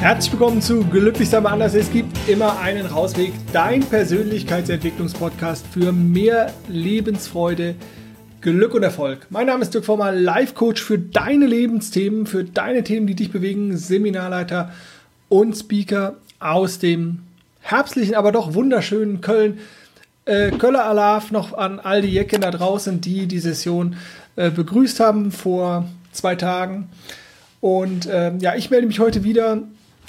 Herzlich willkommen zu Glücklich aber anders. Es gibt immer einen Rausweg. Dein Persönlichkeitsentwicklungspodcast für mehr Lebensfreude, Glück und Erfolg. Mein Name ist Dirk Former, Life Coach für deine Lebensthemen, für deine Themen, die dich bewegen, Seminarleiter und Speaker aus dem herbstlichen, aber doch wunderschönen Köln. Äh, Köller Alaf noch an all die Jecken da draußen, die die Session äh, begrüßt haben vor zwei Tagen. Und äh, ja, ich melde mich heute wieder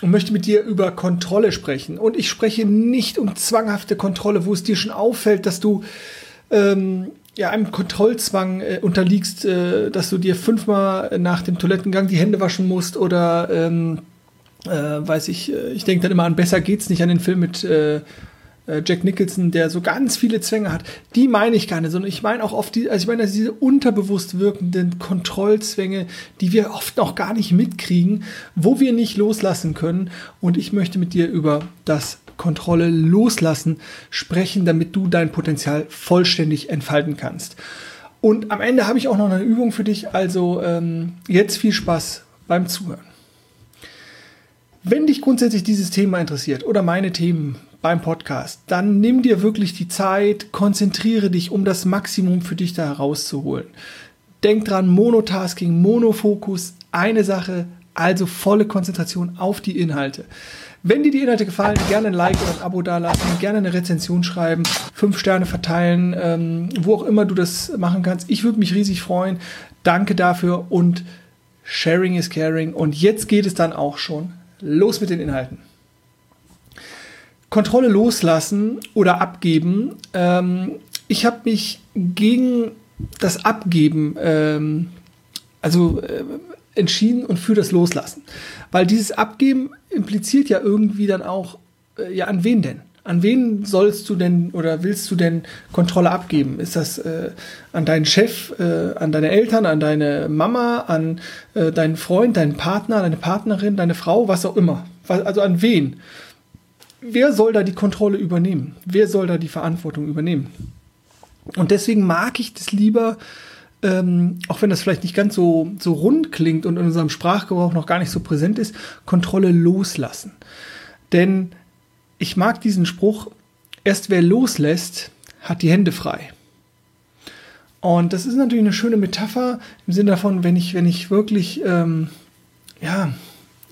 und möchte mit dir über Kontrolle sprechen. Und ich spreche nicht um zwanghafte Kontrolle, wo es dir schon auffällt, dass du ähm, ja, einem Kontrollzwang äh, unterliegst, äh, dass du dir fünfmal nach dem Toilettengang die Hände waschen musst oder ähm, äh, weiß ich, äh, ich denke dann immer an Besser geht's nicht, an den Film mit äh, Jack Nicholson, der so ganz viele Zwänge hat, die meine ich gar nicht, sondern ich meine auch oft die, also ich meine diese unterbewusst wirkenden Kontrollzwänge, die wir oft noch gar nicht mitkriegen, wo wir nicht loslassen können. Und ich möchte mit dir über das Kontrolle loslassen sprechen, damit du dein Potenzial vollständig entfalten kannst. Und am Ende habe ich auch noch eine Übung für dich, also ähm, jetzt viel Spaß beim Zuhören. Wenn dich grundsätzlich dieses Thema interessiert oder meine Themen, beim Podcast, dann nimm dir wirklich die Zeit, konzentriere dich, um das Maximum für dich da herauszuholen. Denk dran, Monotasking, Monofokus, eine Sache, also volle Konzentration auf die Inhalte. Wenn dir die Inhalte gefallen, gerne ein Like oder ein Abo dalassen, gerne eine Rezension schreiben, fünf Sterne verteilen, ähm, wo auch immer du das machen kannst. Ich würde mich riesig freuen. Danke dafür und Sharing is Caring. Und jetzt geht es dann auch schon los mit den Inhalten. Kontrolle loslassen oder abgeben. Ähm, ich habe mich gegen das Abgeben ähm, also äh, entschieden und für das Loslassen. Weil dieses Abgeben impliziert ja irgendwie dann auch, äh, ja, an wen denn? An wen sollst du denn oder willst du denn Kontrolle abgeben? Ist das äh, an deinen Chef, äh, an deine Eltern, an deine Mama, an äh, deinen Freund, deinen Partner, deine Partnerin, deine Frau, was auch immer? Also an wen? Wer soll da die Kontrolle übernehmen? Wer soll da die Verantwortung übernehmen? Und deswegen mag ich das lieber, ähm, auch wenn das vielleicht nicht ganz so, so rund klingt und in unserem Sprachgebrauch noch gar nicht so präsent ist, Kontrolle loslassen. Denn ich mag diesen Spruch, erst wer loslässt, hat die Hände frei. Und das ist natürlich eine schöne Metapher im Sinne davon, wenn ich, wenn ich wirklich, ähm, ja,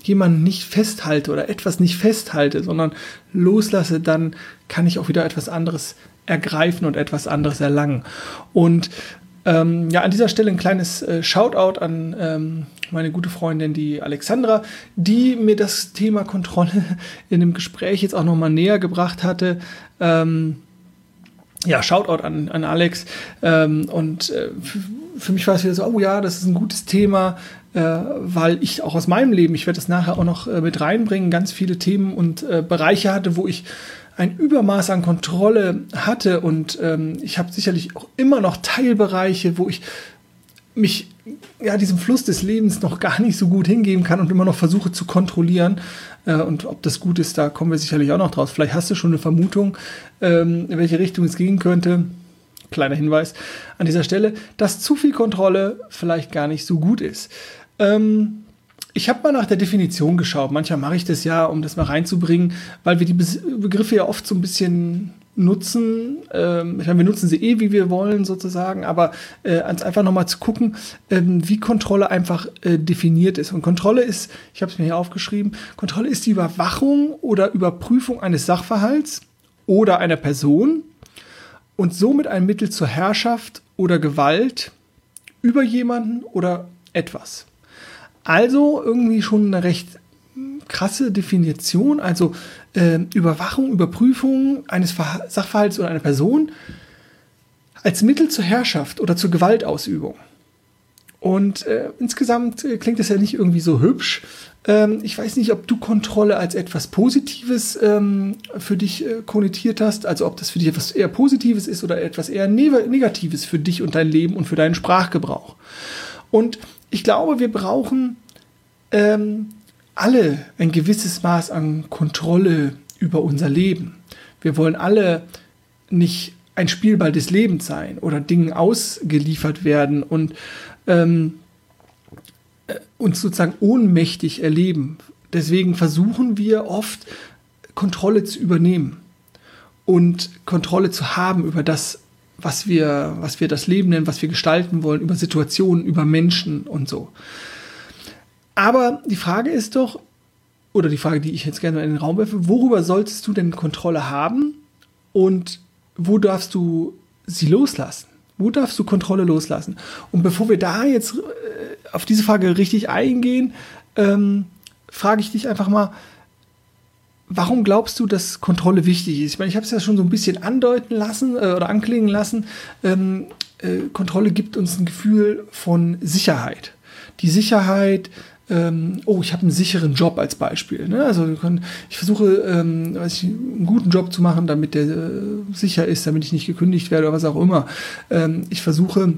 jemanden nicht festhalte oder etwas nicht festhalte, sondern loslasse, dann kann ich auch wieder etwas anderes ergreifen und etwas anderes erlangen. Und ähm, ja, an dieser Stelle ein kleines äh, Shoutout an ähm, meine gute Freundin, die Alexandra, die mir das Thema Kontrolle in dem Gespräch jetzt auch nochmal näher gebracht hatte. Ähm, ja, Shoutout an, an Alex. Ähm, und äh, für mich war es wieder so, oh ja, das ist ein gutes Thema äh, weil ich auch aus meinem Leben, ich werde das nachher auch noch äh, mit reinbringen, ganz viele Themen und äh, Bereiche hatte, wo ich ein Übermaß an Kontrolle hatte und ähm, ich habe sicherlich auch immer noch Teilbereiche, wo ich mich ja diesem Fluss des Lebens noch gar nicht so gut hingeben kann und immer noch versuche zu kontrollieren. Äh, und ob das gut ist, da kommen wir sicherlich auch noch draus. Vielleicht hast du schon eine Vermutung, ähm, in welche Richtung es gehen könnte. Kleiner Hinweis an dieser Stelle, dass zu viel Kontrolle vielleicht gar nicht so gut ist. Ähm, ich habe mal nach der Definition geschaut. Manchmal mache ich das ja, um das mal reinzubringen, weil wir die Be Begriffe ja oft so ein bisschen nutzen. Ähm, ich meine, wir nutzen sie eh, wie wir wollen, sozusagen, aber äh, einfach nochmal zu gucken, ähm, wie Kontrolle einfach äh, definiert ist. Und Kontrolle ist, ich habe es mir hier aufgeschrieben, Kontrolle ist die Überwachung oder Überprüfung eines Sachverhalts oder einer Person und somit ein Mittel zur Herrschaft oder Gewalt über jemanden oder etwas. Also irgendwie schon eine recht krasse Definition, also äh, Überwachung, Überprüfung eines Ver Sachverhalts oder einer Person als Mittel zur Herrschaft oder zur Gewaltausübung. Und äh, insgesamt äh, klingt das ja nicht irgendwie so hübsch. Ähm, ich weiß nicht, ob du Kontrolle als etwas Positives ähm, für dich äh, konnotiert hast, also ob das für dich etwas eher Positives ist oder etwas eher ne Negatives für dich und dein Leben und für deinen Sprachgebrauch. Und ich glaube, wir brauchen ähm, alle ein gewisses Maß an Kontrolle über unser Leben. Wir wollen alle nicht ein Spielball des Lebens sein oder Dingen ausgeliefert werden und ähm, äh, uns sozusagen ohnmächtig erleben Deswegen versuchen wir oft Kontrolle zu übernehmen und Kontrolle zu haben über das, was wir, was wir das Leben nennen, was wir gestalten wollen, über Situationen, über Menschen und so. Aber die Frage ist doch, oder die Frage, die ich jetzt gerne in den Raum werfe, worüber solltest du denn Kontrolle haben und wo darfst du sie loslassen? Wo darfst du Kontrolle loslassen? Und bevor wir da jetzt äh, auf diese Frage richtig eingehen, ähm, frage ich dich einfach mal, warum glaubst du, dass Kontrolle wichtig ist? Ich meine, ich habe es ja schon so ein bisschen andeuten lassen äh, oder anklingen lassen. Ähm, äh, Kontrolle gibt uns ein Gefühl von Sicherheit. Die Sicherheit, ähm, oh, ich habe einen sicheren Job als Beispiel. Ne? Also ich versuche, ähm, ich, einen guten Job zu machen, damit der äh, sicher ist, damit ich nicht gekündigt werde oder was auch immer. Ähm, ich versuche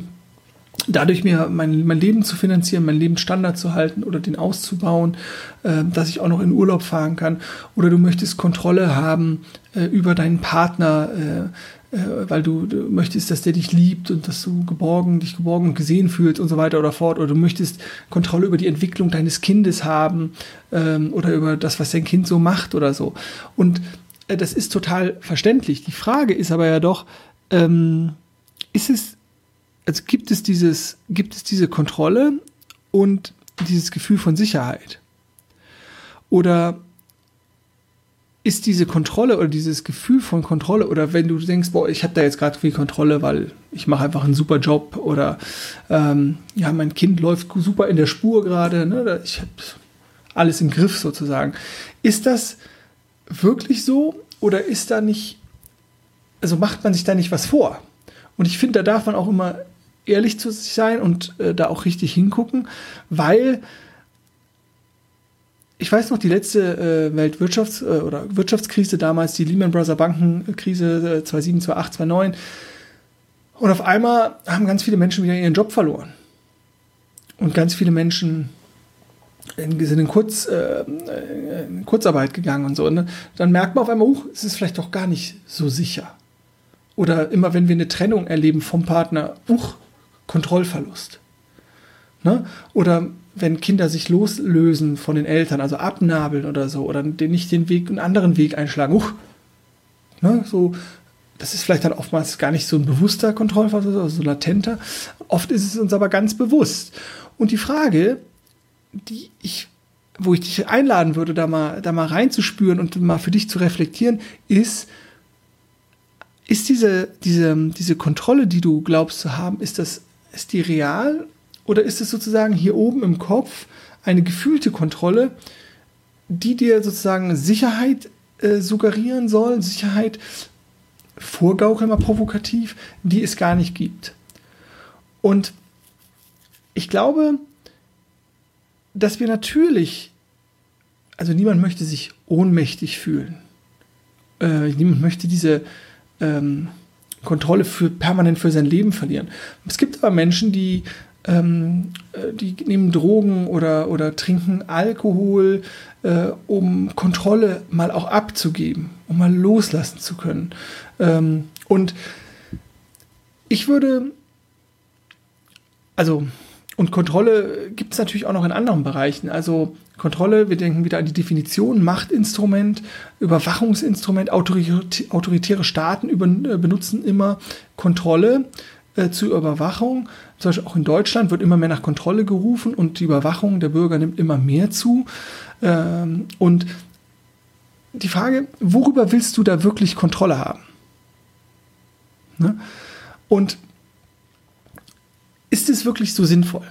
dadurch mir mein, mein Leben zu finanzieren, mein Lebensstandard zu halten oder den auszubauen, äh, dass ich auch noch in Urlaub fahren kann. Oder du möchtest Kontrolle haben äh, über deinen Partner, äh, weil du, du, möchtest, dass der dich liebt und dass du geborgen, dich geborgen und gesehen fühlst und so weiter oder fort. Oder du möchtest Kontrolle über die Entwicklung deines Kindes haben ähm, oder über das, was dein Kind so macht oder so. Und äh, das ist total verständlich. Die Frage ist aber ja doch, ähm, ist es also gibt es dieses, gibt es diese Kontrolle und dieses Gefühl von Sicherheit? Oder ist diese Kontrolle oder dieses Gefühl von Kontrolle oder wenn du denkst, boah, ich habe da jetzt gerade viel Kontrolle, weil ich mache einfach einen super Job oder ähm, ja, mein Kind läuft super in der Spur gerade, ne, ich habe alles im Griff sozusagen. Ist das wirklich so oder ist da nicht, also macht man sich da nicht was vor? Und ich finde, da darf man auch immer ehrlich zu sich sein und äh, da auch richtig hingucken, weil ich weiß noch, die letzte äh, Weltwirtschafts- äh, oder Wirtschaftskrise damals, die Lehman Brothers Bankenkrise äh, 2007, 2008, 2009. Und auf einmal haben ganz viele Menschen wieder ihren Job verloren. Und ganz viele Menschen sind in, Kurz, äh, in Kurzarbeit gegangen und so. Und dann merkt man auf einmal, uh, es ist vielleicht doch gar nicht so sicher. Oder immer wenn wir eine Trennung erleben vom Partner, uch, Kontrollverlust. Ne? Oder wenn Kinder sich loslösen von den Eltern, also abnabeln oder so, oder nicht den Weg, einen anderen Weg einschlagen. Uch, ne? so, das ist vielleicht dann oftmals gar nicht so ein bewusster Kontrollverlust, also so latenter. Oft ist es uns aber ganz bewusst. Und die Frage, die ich, wo ich dich einladen würde, da mal, da mal reinzuspüren und mal für dich zu reflektieren, ist, ist diese, diese, diese Kontrolle, die du glaubst zu haben, ist das ist die real oder ist es sozusagen hier oben im Kopf eine gefühlte Kontrolle, die dir sozusagen Sicherheit äh, suggerieren soll, Sicherheit vorgaukeln mal provokativ, die es gar nicht gibt. Und ich glaube, dass wir natürlich, also niemand möchte sich ohnmächtig fühlen. Äh, niemand möchte diese ähm, Kontrolle für, permanent für sein Leben verlieren. Es gibt aber Menschen, die, ähm, äh, die nehmen Drogen oder, oder trinken Alkohol, äh, um Kontrolle mal auch abzugeben, um mal loslassen zu können. Ähm, und ich würde, also, und Kontrolle gibt es natürlich auch noch in anderen Bereichen. Also Kontrolle, wir denken wieder an die Definition, Machtinstrument, Überwachungsinstrument, autoritäre Staaten über, äh, benutzen immer Kontrolle äh, zur Überwachung. Zum Beispiel auch in Deutschland wird immer mehr nach Kontrolle gerufen und die Überwachung der Bürger nimmt immer mehr zu. Ähm, und die Frage, worüber willst du da wirklich Kontrolle haben? Ne? Und ist es wirklich so sinnvoll?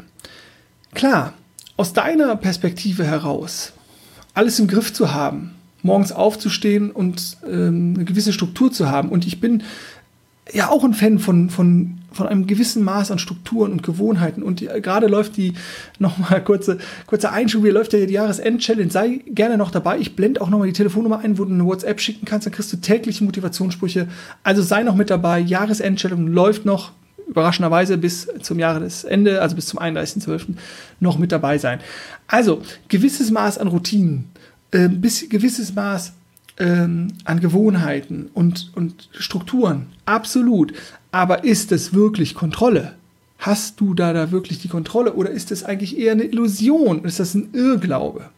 Klar, aus deiner Perspektive heraus alles im Griff zu haben, morgens aufzustehen und ähm, eine gewisse Struktur zu haben. Und ich bin ja auch ein Fan von, von, von einem gewissen Maß an Strukturen und Gewohnheiten. Und die, gerade läuft die, nochmal kurze, kurzer Einschub, hier läuft ja die Jahresend-Challenge. Sei gerne noch dabei. Ich blende auch nochmal die Telefonnummer ein, wo du eine WhatsApp schicken kannst. Dann kriegst du tägliche Motivationssprüche. Also sei noch mit dabei. Jahresend-Challenge läuft noch überraschenderweise bis zum Jahresende, also bis zum 31.12. noch mit dabei sein. Also gewisses Maß an Routinen, äh, bis gewisses Maß ähm, an Gewohnheiten und, und Strukturen, absolut. Aber ist es wirklich Kontrolle? Hast du da, da wirklich die Kontrolle oder ist es eigentlich eher eine Illusion? Ist das ein Irrglaube?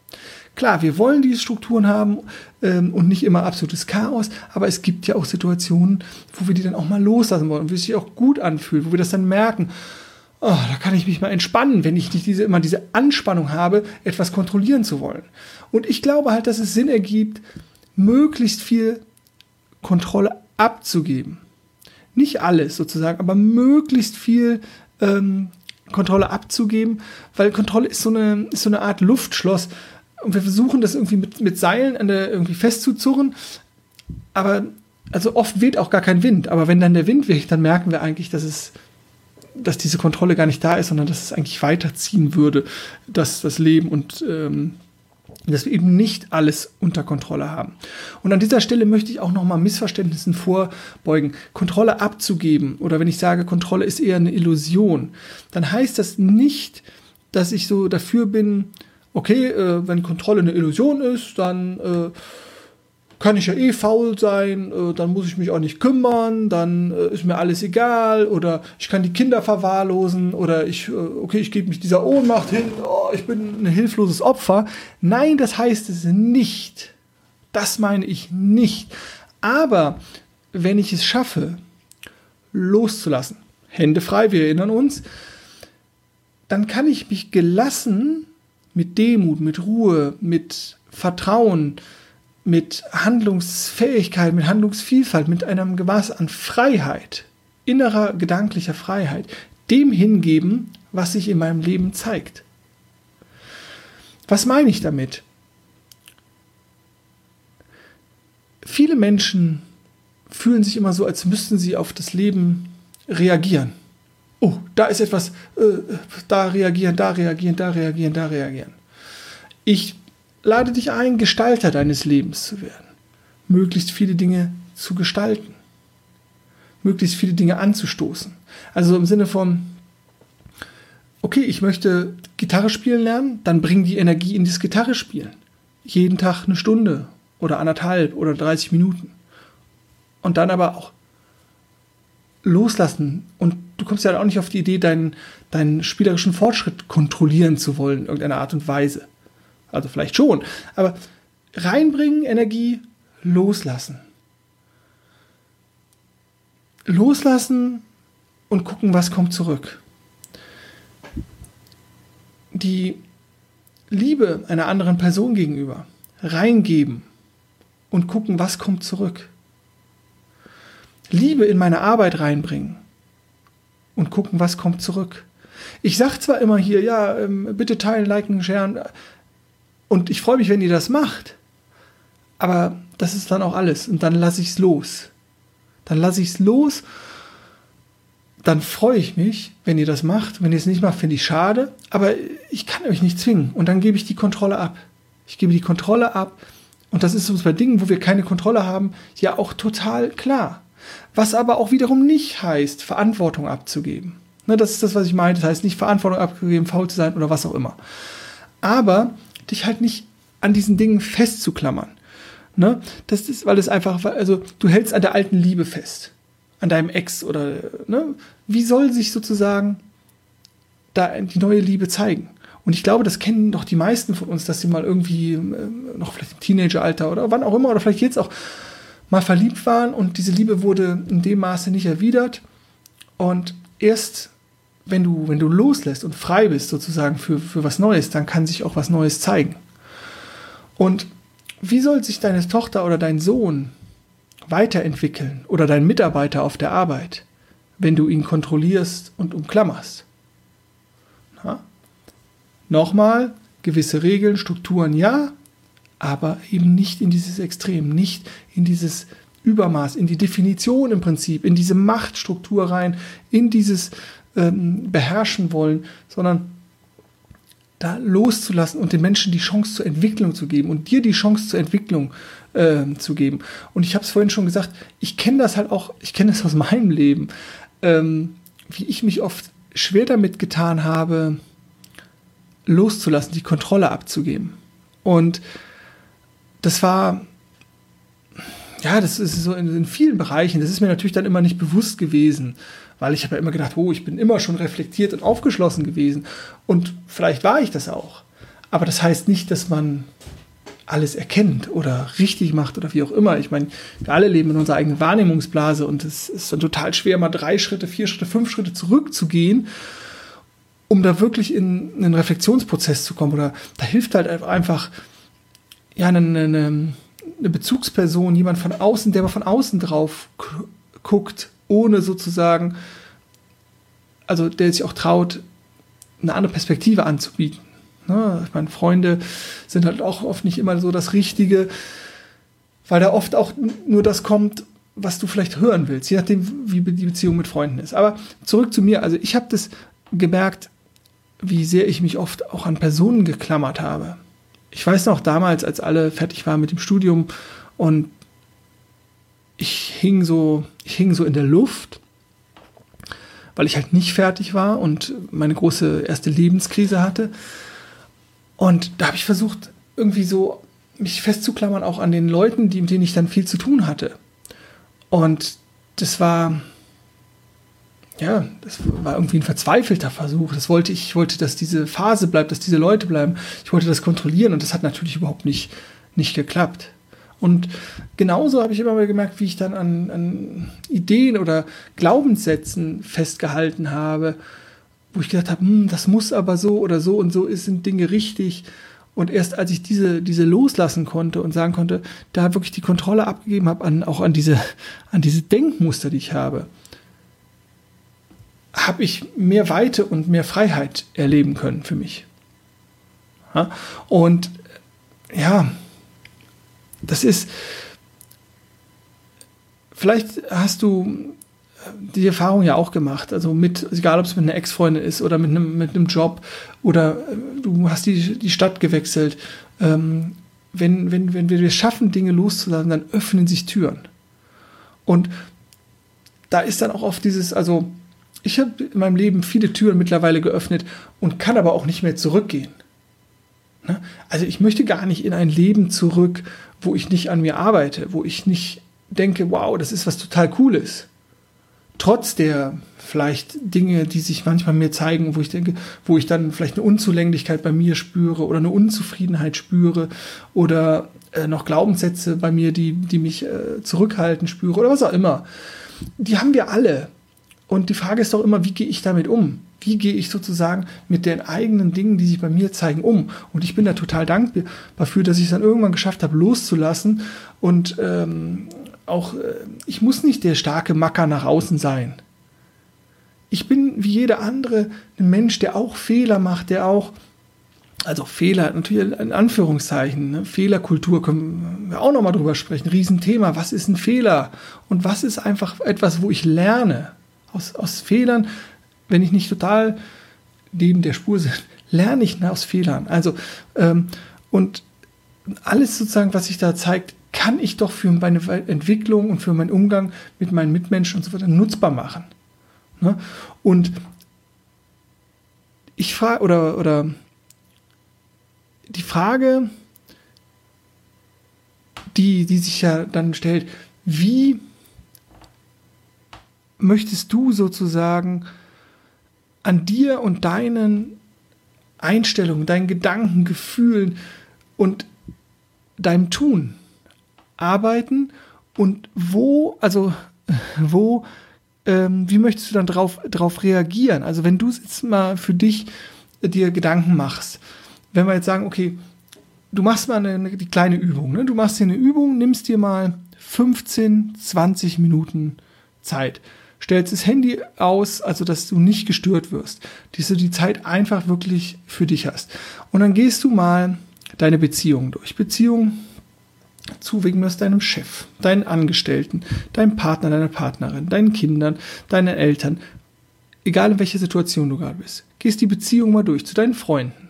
Klar, wir wollen diese Strukturen haben ähm, und nicht immer absolutes Chaos, aber es gibt ja auch Situationen, wo wir die dann auch mal loslassen wollen, wo es sich auch gut anfühlt, wo wir das dann merken. Oh, da kann ich mich mal entspannen, wenn ich nicht diese, immer diese Anspannung habe, etwas kontrollieren zu wollen. Und ich glaube halt, dass es Sinn ergibt, möglichst viel Kontrolle abzugeben. Nicht alles sozusagen, aber möglichst viel ähm, Kontrolle abzugeben, weil Kontrolle ist so eine, ist so eine Art Luftschloss. Und wir versuchen das irgendwie mit, mit Seilen an der, irgendwie festzuzurren. Aber also oft weht auch gar kein Wind. Aber wenn dann der Wind weht, dann merken wir eigentlich, dass es, dass diese Kontrolle gar nicht da ist, sondern dass es eigentlich weiterziehen würde, dass das Leben und ähm, dass wir eben nicht alles unter Kontrolle haben. Und an dieser Stelle möchte ich auch nochmal Missverständnissen vorbeugen. Kontrolle abzugeben oder wenn ich sage, Kontrolle ist eher eine Illusion, dann heißt das nicht, dass ich so dafür bin, okay, äh, wenn Kontrolle eine Illusion ist, dann äh, kann ich ja eh faul sein, äh, dann muss ich mich auch nicht kümmern, dann äh, ist mir alles egal oder ich kann die Kinder verwahrlosen oder ich, äh, okay, ich gebe mich dieser Ohnmacht hin, oh, ich bin ein hilfloses Opfer. Nein, das heißt es nicht. Das meine ich nicht. Aber wenn ich es schaffe, loszulassen, Hände frei, wir erinnern uns, dann kann ich mich gelassen mit Demut, mit Ruhe, mit Vertrauen, mit Handlungsfähigkeit, mit Handlungsvielfalt, mit einem Gemaß an Freiheit, innerer gedanklicher Freiheit, dem hingeben, was sich in meinem Leben zeigt. Was meine ich damit? Viele Menschen fühlen sich immer so, als müssten sie auf das Leben reagieren. Oh, da ist etwas, äh, da reagieren, da reagieren, da reagieren, da reagieren. Ich lade dich ein, Gestalter deines Lebens zu werden. Möglichst viele Dinge zu gestalten. Möglichst viele Dinge anzustoßen. Also im Sinne von, okay, ich möchte Gitarre spielen lernen, dann bring die Energie in das Gitarre spielen. Jeden Tag eine Stunde oder anderthalb oder 30 Minuten. Und dann aber auch loslassen. Und du kommst ja auch nicht auf die Idee, deinen, deinen spielerischen Fortschritt kontrollieren zu wollen in irgendeiner Art und Weise. Also vielleicht schon. Aber reinbringen, Energie, loslassen. Loslassen und gucken, was kommt zurück. Die Liebe einer anderen Person gegenüber reingeben und gucken, was kommt zurück. Liebe in meine Arbeit reinbringen und gucken, was kommt zurück. Ich sage zwar immer hier, ja, ähm, bitte teilen, liken, sharen, und ich freue mich, wenn ihr das macht. Aber das ist dann auch alles. Und dann lasse ich es los. Dann lasse ich es los. Dann freue ich mich, wenn ihr das macht. Wenn ihr es nicht macht, finde ich schade. Aber ich kann euch nicht zwingen. Und dann gebe ich die Kontrolle ab. Ich gebe die Kontrolle ab. Und das ist uns bei Dingen, wo wir keine Kontrolle haben, ja auch total klar. Was aber auch wiederum nicht heißt, Verantwortung abzugeben. Ne, das ist das, was ich meine. Das heißt nicht Verantwortung abgegeben, faul zu sein oder was auch immer. Aber dich halt nicht an diesen Dingen festzuklammern. Ne? Das ist, weil es einfach, also du hältst an der alten Liebe fest, an deinem Ex oder, ne? Wie soll sich sozusagen da die neue Liebe zeigen? Und ich glaube, das kennen doch die meisten von uns, dass sie mal irgendwie äh, noch vielleicht im Teenageralter oder wann auch immer oder vielleicht jetzt auch mal verliebt waren und diese Liebe wurde in dem Maße nicht erwidert. Und erst wenn du, wenn du loslässt und frei bist sozusagen für, für was Neues, dann kann sich auch was Neues zeigen. Und wie soll sich deine Tochter oder dein Sohn weiterentwickeln oder dein Mitarbeiter auf der Arbeit, wenn du ihn kontrollierst und umklammerst? Na? Nochmal, gewisse Regeln, Strukturen ja, aber eben nicht in dieses Extrem, nicht in dieses Übermaß, in die Definition im Prinzip, in diese Machtstruktur rein, in dieses ähm, beherrschen wollen, sondern da loszulassen und den Menschen die Chance zur Entwicklung zu geben und dir die Chance zur Entwicklung äh, zu geben. Und ich habe es vorhin schon gesagt, ich kenne das halt auch, ich kenne das aus meinem Leben, ähm, wie ich mich oft schwer damit getan habe, loszulassen, die Kontrolle abzugeben. Und das war, ja, das ist so in, in vielen Bereichen, das ist mir natürlich dann immer nicht bewusst gewesen weil ich habe ja immer gedacht, oh, ich bin immer schon reflektiert und aufgeschlossen gewesen. Und vielleicht war ich das auch. Aber das heißt nicht, dass man alles erkennt oder richtig macht oder wie auch immer. Ich meine, wir alle leben in unserer eigenen Wahrnehmungsblase und es ist dann total schwer, mal drei Schritte, vier Schritte, fünf Schritte zurückzugehen, um da wirklich in einen Reflexionsprozess zu kommen. Oder da hilft halt einfach ja, eine, eine, eine Bezugsperson, jemand von außen, der mal von außen drauf guckt, ohne sozusagen, also der sich auch traut, eine andere Perspektive anzubieten. Ne? Ich meine, Freunde sind halt auch oft nicht immer so das Richtige, weil da oft auch nur das kommt, was du vielleicht hören willst, je nachdem, wie die Beziehung mit Freunden ist. Aber zurück zu mir. Also ich habe das gemerkt, wie sehr ich mich oft auch an Personen geklammert habe. Ich weiß noch damals, als alle fertig waren mit dem Studium und ich hing so, ich hing so in der Luft, weil ich halt nicht fertig war und meine große erste Lebenskrise hatte. Und da habe ich versucht, irgendwie so mich festzuklammern, auch an den Leuten, die, mit denen ich dann viel zu tun hatte. Und das war, ja, das war irgendwie ein verzweifelter Versuch. Das wollte ich, ich wollte, dass diese Phase bleibt, dass diese Leute bleiben. Ich wollte das kontrollieren und das hat natürlich überhaupt nicht, nicht geklappt. Und genauso habe ich immer mal gemerkt, wie ich dann an, an Ideen oder Glaubenssätzen festgehalten habe, wo ich gedacht habe, hm, das muss aber so oder so und so ist, sind Dinge richtig. Und erst als ich diese, diese loslassen konnte und sagen konnte, da wirklich die Kontrolle abgegeben habe, an, auch an diese, an diese Denkmuster, die ich habe, habe ich mehr Weite und mehr Freiheit erleben können für mich. Und ja, das ist, vielleicht hast du die Erfahrung ja auch gemacht. Also mit, egal ob es mit einer Ex-Freundin ist oder mit einem, mit einem Job oder äh, du hast die, die Stadt gewechselt. Ähm, wenn, wenn, wenn wir es schaffen, Dinge loszulassen, dann öffnen sich Türen. Und da ist dann auch oft dieses, also ich habe in meinem Leben viele Türen mittlerweile geöffnet und kann aber auch nicht mehr zurückgehen. Ne? Also ich möchte gar nicht in ein Leben zurück, wo ich nicht an mir arbeite, wo ich nicht denke, wow, das ist was total Cooles trotz der vielleicht Dinge, die sich manchmal mir zeigen, wo ich denke, wo ich dann vielleicht eine Unzulänglichkeit bei mir spüre oder eine Unzufriedenheit spüre oder äh, noch Glaubenssätze bei mir, die, die mich äh, zurückhalten spüre oder was auch immer. Die haben wir alle. Und die Frage ist doch immer, wie gehe ich damit um? Wie gehe ich sozusagen mit den eigenen Dingen, die sich bei mir zeigen, um? Und ich bin da total dankbar dafür, dass ich es dann irgendwann geschafft habe, loszulassen und ähm, auch, äh, ich muss nicht der starke Macker nach außen sein. Ich bin wie jeder andere ein Mensch, der auch Fehler macht, der auch, also Fehler, natürlich in Anführungszeichen, ne? Fehlerkultur können wir auch nochmal drüber sprechen. Riesenthema, was ist ein Fehler? Und was ist einfach etwas, wo ich lerne? Aus, aus Fehlern, wenn ich nicht total neben der Spur bin, lerne ich aus Fehlern. Also, ähm, und alles sozusagen, was sich da zeigt, kann ich doch für meine Entwicklung und für meinen Umgang mit meinen Mitmenschen und so weiter nutzbar machen. Ne? Und ich frage, oder, oder die Frage, die, die sich ja dann stellt, wie möchtest du sozusagen an dir und deinen Einstellungen, deinen Gedanken, Gefühlen und deinem Tun arbeiten und wo, also wo, ähm, wie möchtest du dann drauf, drauf reagieren? Also wenn du jetzt mal für dich dir Gedanken machst, wenn wir jetzt sagen, okay, du machst mal eine, eine die kleine Übung, ne? du machst dir eine Übung, nimmst dir mal 15, 20 Minuten Zeit, stellst das Handy aus, also dass du nicht gestört wirst, dass du die Zeit einfach wirklich für dich hast. Und dann gehst du mal deine Beziehung durch. Beziehung zuwegen wirst deinem Chef, deinen Angestellten, deinem Partner, deiner Partnerin, deinen Kindern, deinen Eltern, egal in welcher Situation du gerade bist. Gehst die Beziehung mal durch zu deinen Freunden.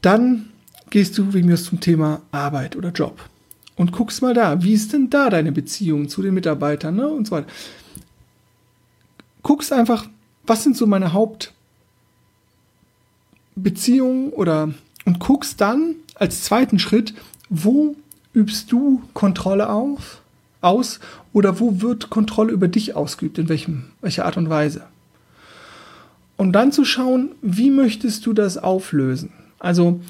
Dann gehst du wegen mir zum Thema Arbeit oder Job und guckst mal da, wie ist denn da deine Beziehung zu den Mitarbeitern ne, und so weiter. Guckst einfach, was sind so meine Hauptbeziehungen oder und guckst dann als zweiten Schritt, wo übst du Kontrolle auf, aus oder wo wird Kontrolle über dich ausgeübt, in welchem, welcher Art und Weise. Und dann zu schauen, wie möchtest du das auflösen? Also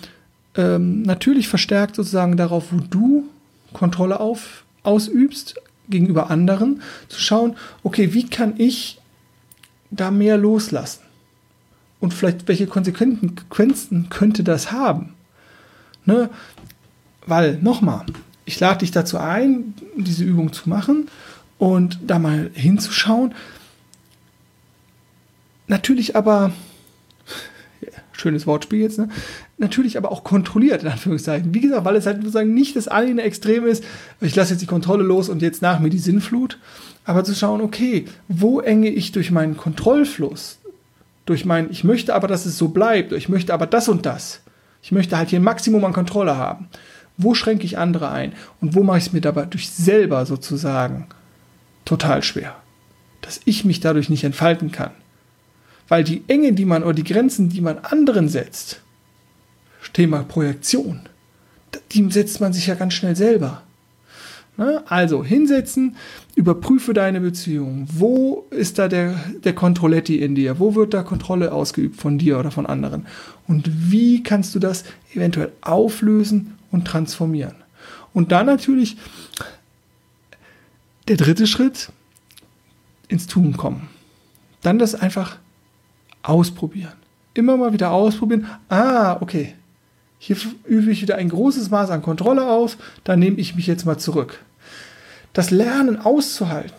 ähm, natürlich verstärkt sozusagen darauf, wo du Kontrolle auf, ausübst gegenüber anderen, zu schauen, okay, wie kann ich da mehr loslassen? Und vielleicht, welche Konsequenzen könnte das haben? Ne? Weil, nochmal, ich lade dich dazu ein, diese Übung zu machen und da mal hinzuschauen. Natürlich aber, schönes Wortspiel jetzt, ne? natürlich aber auch kontrolliert, in Anführungszeichen. Wie gesagt, weil es halt sozusagen nicht das eine Extrem ist, ich lasse jetzt die Kontrolle los und jetzt nach mir die Sinnflut, aber zu schauen, okay, wo enge ich durch meinen Kontrollfluss, durch mein, ich möchte aber, dass es so bleibt, ich möchte aber das und das. Ich möchte halt hier ein Maximum an Kontrolle haben. Wo schränke ich andere ein? Und wo mache ich es mir dabei durch selber sozusagen total schwer? Dass ich mich dadurch nicht entfalten kann. Weil die Enge, die man oder die Grenzen, die man anderen setzt, Thema Projektion, die setzt man sich ja ganz schnell selber. Ne? Also hinsetzen, überprüfe deine Beziehung. Wo ist da der, der Kontrolletti in dir? Wo wird da Kontrolle ausgeübt von dir oder von anderen? Und wie kannst du das eventuell auflösen und transformieren? Und dann natürlich der dritte Schritt, ins Tun kommen. Dann das einfach ausprobieren. Immer mal wieder ausprobieren. Ah, okay. Hier übe ich wieder ein großes Maß an Kontrolle aus, da nehme ich mich jetzt mal zurück. Das Lernen auszuhalten,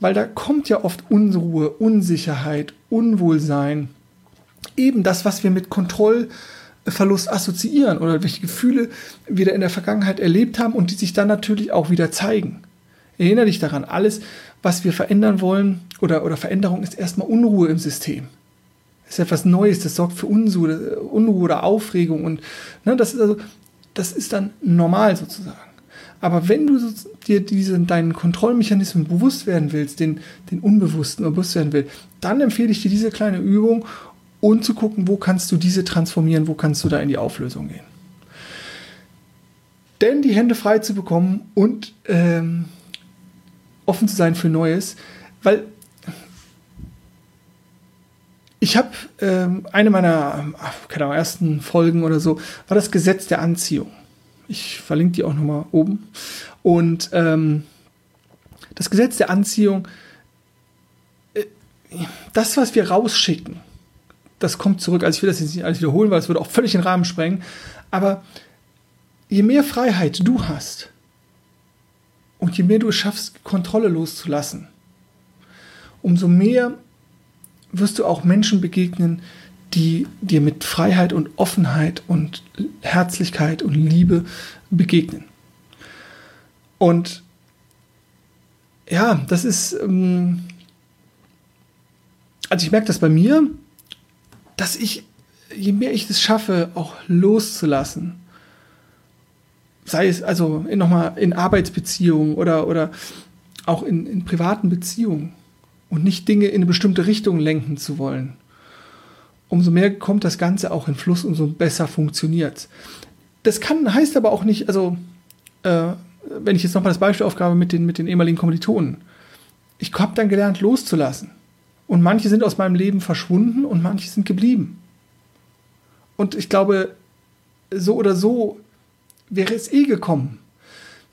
weil da kommt ja oft Unruhe, Unsicherheit, Unwohlsein, eben das, was wir mit Kontrollverlust assoziieren oder welche Gefühle wir da in der Vergangenheit erlebt haben und die sich dann natürlich auch wieder zeigen. Erinnere dich daran, alles, was wir verändern wollen oder, oder Veränderung ist erstmal Unruhe im System. Das ist etwas Neues, das sorgt für Unruhe, Unruhe oder Aufregung und ne, das ist also, das ist dann normal sozusagen. Aber wenn du dir diesen, deinen Kontrollmechanismen bewusst werden willst, den, den Unbewussten bewusst werden willst, dann empfehle ich dir diese kleine Übung und zu gucken, wo kannst du diese transformieren, wo kannst du da in die Auflösung gehen. Denn die Hände frei zu bekommen und ähm, offen zu sein für Neues, weil ich habe ähm, eine meiner keine Ahnung, ersten Folgen oder so, war das Gesetz der Anziehung. Ich verlinke die auch nochmal oben. Und ähm, das Gesetz der Anziehung, äh, das, was wir rausschicken, das kommt zurück. Also ich will das jetzt nicht alles wiederholen, weil es würde auch völlig den Rahmen sprengen. Aber je mehr Freiheit du hast und je mehr du es schaffst, Kontrolle loszulassen, umso mehr wirst du auch Menschen begegnen, die dir mit Freiheit und Offenheit und Herzlichkeit und Liebe begegnen. Und ja, das ist, ähm, also ich merke das bei mir, dass ich, je mehr ich es schaffe, auch loszulassen, sei es also nochmal in Arbeitsbeziehungen oder, oder auch in, in privaten Beziehungen und nicht Dinge in eine bestimmte Richtung lenken zu wollen, umso mehr kommt das Ganze auch in Fluss, umso besser funktioniert Das kann, heißt aber auch nicht, also äh, wenn ich jetzt nochmal das Beispiel aufgabe mit den, mit den ehemaligen Kommilitonen, ich habe dann gelernt loszulassen. Und manche sind aus meinem Leben verschwunden und manche sind geblieben. Und ich glaube, so oder so wäre es eh gekommen.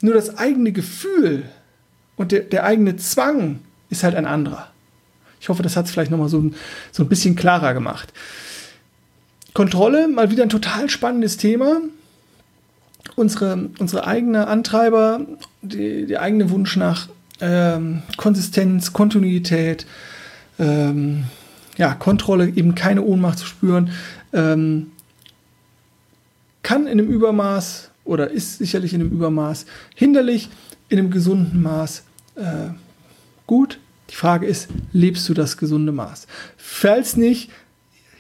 Nur das eigene Gefühl und der, der eigene Zwang ist halt ein anderer. Ich hoffe, das hat es vielleicht nochmal so, so ein bisschen klarer gemacht. Kontrolle, mal wieder ein total spannendes Thema. Unsere, unsere eigene Antreiber, die, der eigene Wunsch nach ähm, Konsistenz, Kontinuität, ähm, ja, Kontrolle, eben keine Ohnmacht zu spüren, ähm, kann in einem Übermaß oder ist sicherlich in einem Übermaß hinderlich, in einem gesunden Maß äh, gut. Die Frage ist, lebst du das gesunde Maß? Falls nicht,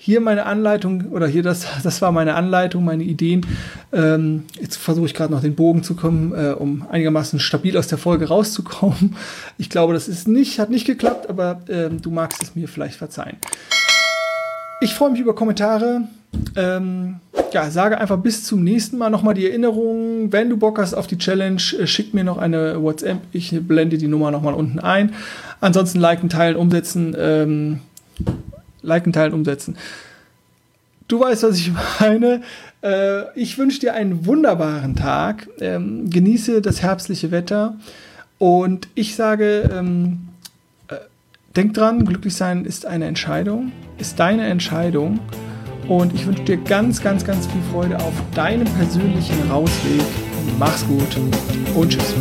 hier meine Anleitung oder hier das, das war meine Anleitung, meine Ideen. Ähm, jetzt versuche ich gerade noch den Bogen zu kommen, äh, um einigermaßen stabil aus der Folge rauszukommen. Ich glaube, das ist nicht, hat nicht geklappt, aber äh, du magst es mir vielleicht verzeihen. Ich freue mich über Kommentare. Ähm, ja, sage einfach bis zum nächsten Mal nochmal die Erinnerung. Wenn du Bock hast auf die Challenge, äh, schick mir noch eine WhatsApp. Ich blende die Nummer nochmal unten ein. Ansonsten liken, teilen, umsetzen. Ähm, liken, teilen, umsetzen. du weißt, was ich meine. Äh, ich wünsche dir einen wunderbaren Tag. Ähm, genieße das herbstliche Wetter. Und ich sage, ähm, äh, denk dran, glücklich sein ist eine Entscheidung, ist deine Entscheidung. Und ich wünsche dir ganz, ganz, ganz viel Freude auf deinem persönlichen Rausweg. Mach's gut und tschüss.